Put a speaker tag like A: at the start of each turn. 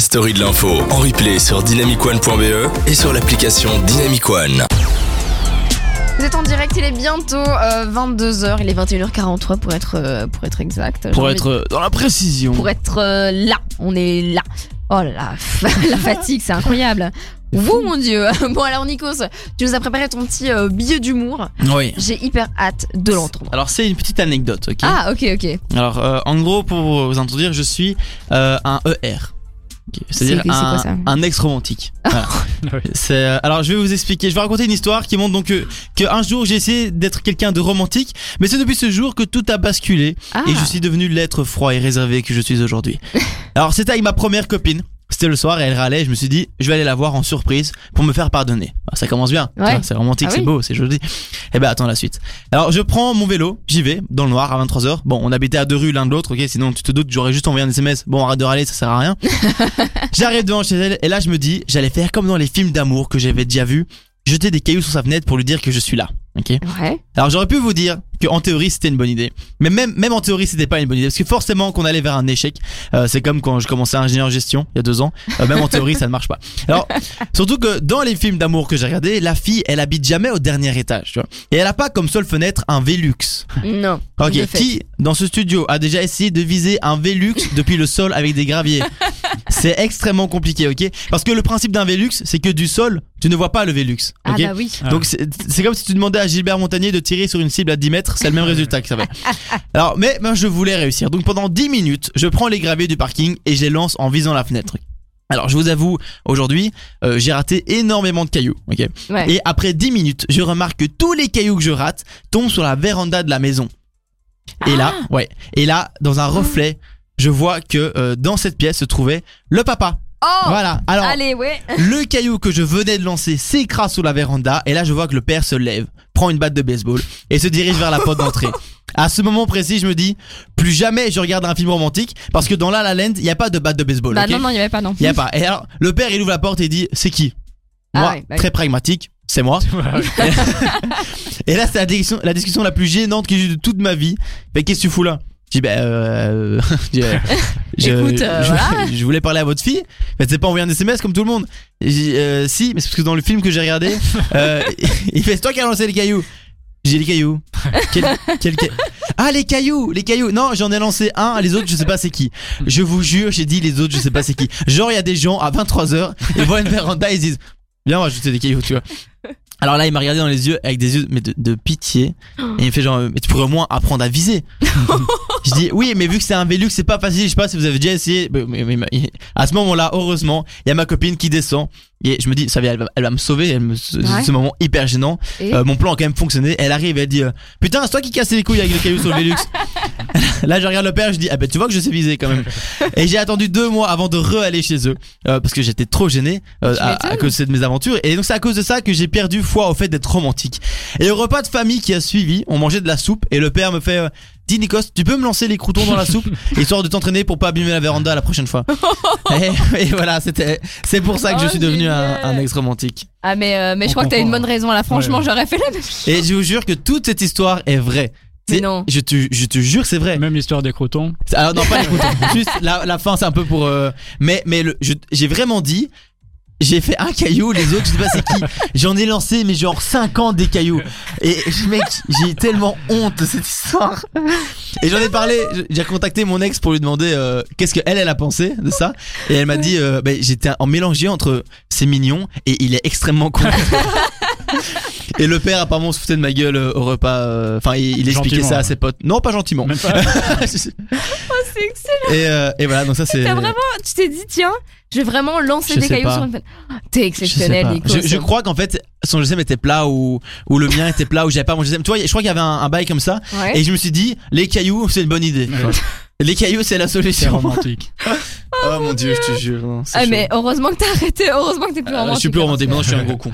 A: la story de l'info en replay sur dynamicone.be et sur l'application Dynamic One.
B: Vous êtes en direct, il est bientôt 22h, il est 21h43 pour être, euh, pour être exact. J'ai
C: Pour être euh, dans la précision.
B: pour être euh, là, on est là. Oh là là, la fatigue, c'est incroyable. Vous, mon Dieu. Bon, alors, Nikos, tu nous as préparé ton petit euh, billet d'humour.
C: Oui.
B: J'ai hyper hâte de l'entendre.
C: Alors c'est une petite anecdote, ok?
B: Ah, ok, ok.
C: Alors euh, en gros pour vous introduire, je suis euh, un ER. C'est-à-dire un,
B: ça
C: un ex romantique. Voilà. C'est, euh, alors je vais vous expliquer. Je vais raconter une histoire qui montre donc que, que un jour j'ai essayé d'être quelqu'un de romantique, mais c'est depuis ce jour que tout a basculé
B: Ah,
C: et je suis devenu l'être froid et réservé que je suis aujourd'hui. Alors c'était avec ma première copine. C'était le soir et elle râlait. Je me suis dit, je vais aller la voir en surprise pour me faire pardonner. Ça commence bien.
B: Ouais.
C: C'est romantique,
B: Ah
C: c'est
B: oui.
C: beau, c'est joli. Eh ben attends la suite. Alors je prends mon vélo, j'y vais dans le noir à 23h. Bon, on habitait à deux rues l'un de l'autre, ok. Sinon tu te doutes, j'aurais juste envoyé un SMS. Bon, arrête de râler, ça sert à rien. J'arrive devant chez elle et là je me dis, j'allais faire comme dans les films d'amour que j'avais déjà vus, jeter des cailloux sur sa fenêtre pour lui dire que je suis là. Ok.
B: Ouais.
C: Alors j'aurais pu vous dire que en théorie c'était une bonne idée, mais même même en théorie c'était pas une bonne idée parce que forcément qu'on allait vers un échec. Euh, c'est comme quand je commençais ingénieur en gestion il y a deux ans. Euh, même en théorie ça ne marche pas. Alors surtout que dans les films d'amour que j'ai regardés, la fille elle habite jamais au dernier étage, tu vois. Et elle a pas comme seule fenêtre un Velux.
B: Non.
C: Ok, qui dans ce studio a déjà essayé de viser un Velux depuis le sol avec des graviers C'est extrêmement compliqué, ok? Parce que le principe d'un Velux, c'est que du sol, tu ne vois pas le Velux,
B: Ah,
C: ok?
B: bah oui.
C: donc c'est comme si tu demandais à Gilbert Montagnier de tirer sur une cible à 10 mètres, c'est le même résultat que ça fait. Alors, mais moi je voulais réussir. Donc pendant 10 minutes, je prends les graviers du parking et je les lance en visant la fenêtre. Alors je vous avoue, aujourd'hui, euh, j'ai raté énormément de cailloux. ok?
B: Ouais.
C: Et après 10 minutes, je remarque que tous les cailloux que je rate tombent sur la véranda de la maison. Et là,
B: Ah.
C: ouais. Et là, dans un reflet, je vois que euh, dans cette pièce se trouvait le papa.
B: Oh
C: Voilà. Alors,
B: Allez, ouais.
C: le caillou que je venais de lancer s'écrase sous la véranda et là je vois que le père se lève, prend une batte de baseball et se dirige vers la porte d'entrée. À ce moment précis, je me dis plus jamais je regarde un film romantique parce que dans La La Land, il y a pas de batte de baseball.
B: Bah
C: ok
B: non, non, il y avait pas, non.
C: Il y a pas. Et alors le père il ouvre la porte et il dit c'est qui?
B: Ah
C: Moi,
B: ouais, bah
C: très pragmatique, c'est moi. et là c'est la discussion, la discussion la plus gênante que j'ai eue de toute ma vie. Mais qu'est-ce que tu fous là? Je dis, ben, euh, je, je-
B: Écoute, euh,
C: je-
B: voilà.
C: je voulais parler à votre fille, mais c'est pas envoyer un SMS comme tout le monde. Et j'ai dit, euh, si, mais c'est parce que dans le film que j'ai regardé, euh, il fait, c'est toi qui as lancé les cailloux. J'ai les cailloux. Quel, quel Ah, les cailloux, les cailloux. Non, j'en ai lancé un, les autres, je sais pas c'est qui. Je vous jure, j'ai dit les autres, je sais pas c'est qui. Genre, il y a des gens à 23h, ils voient une véranda, ils se disent, viens, on va jeter des cailloux, tu vois. Alors là, il m'a regardé dans les yeux avec des yeux mais de, de pitié et il me fait genre mais tu pourrais au moins apprendre à viser. je dis oui mais vu que c'est un Velux c'est pas facile je sais pas si vous avez déjà essayé. Mais- mais- mais- mais- à ce moment-là heureusement il y a ma copine qui descend et je me dis ça va elle va, elle va me sauver elle me, ce,
B: Ouais.
C: ce moment hyper gênant. Euh, mon plan a quand même fonctionné. Elle arrive elle dit euh, putain c'est toi qui casse les couilles avec les cailloux sur le Velux. Là je regarde le père je dis ah ben tu vois que je sais viser quand même. Et j'ai attendu deux mois avant de re-aller chez eux euh, parce que j'étais trop gêné euh, à, cause de mes aventures. Et donc c'est à cause de ça que j'ai perdu foi au fait d'être romantique. Et au repas de famille qui a suivi, on mangeait de la soupe et le père me fait euh, Dis Nikos, tu peux me lancer les croutons dans la soupe histoire de t'entraîner pour pas abîmer la véranda la prochaine fois. et, et voilà, c'était c'est pour ça que je
B: Oh,
C: suis devenu un, un ex romantique.
B: Ah, mais, euh, mais je
D: On
B: crois que t'as une bonne raison là. Franchement,
D: Ouais.
B: j'aurais fait la même chose.
C: Et je vous jure que toute cette histoire est vraie.
B: Mais non.
C: Je te, je te jure, c'est vrai.
D: Même l'histoire des crotons.
C: Alors non, pas les croutons. Juste la, la fin, c'est un peu pour. euh, mais mais le- je- j'ai vraiment dit. J'ai fait un caillou, les autres, je sais pas c'est qui. J'en ai lancé, mais genre 50 des cailloux. Et mec, j'ai tellement honte de cette histoire. Et j'en ai parlé, j'ai contacté mon ex pour lui demander euh, qu'est-ce qu'elle, elle a pensé de ça. Et elle m'a dit, euh, ben, j'étais en mélangé entre c'est mignon et il est extrêmement con. et le père apparemment se foutait de ma gueule euh, au repas. euh, Enfin, il, il expliquait ça à ses potes. Non, pas gentiment.
D: Même pas.
B: C'est excellent.
C: et, euh, et voilà, donc ça c'est.
B: T'as vraiment, tu t'es dit, tiens, je vais vraiment lancer
C: Je
B: des cailloux
C: pas.
B: sur une fenêtre. T'es exceptionnel. Nico.
C: Je, je crois qu'en fait son GSM était plat ou ou le mien était plat ou j'avais pas mon GSM. Tu vois, je crois qu'il y avait un, un bail comme ça
B: Ouais.
C: et je me suis dit les cailloux c'est une bonne idée.
D: Ouais.
C: Les cailloux c'est la solution.
D: romantique.
C: Oh mon dieu, je te jure. non,
B: Ah,
C: chaud.
B: mais heureusement que t'as arrêté. Heureusement que t'es plus
C: Euh,
B: romantique.
C: je suis plus
B: hein,
C: romantique, maintenant je suis un gros con.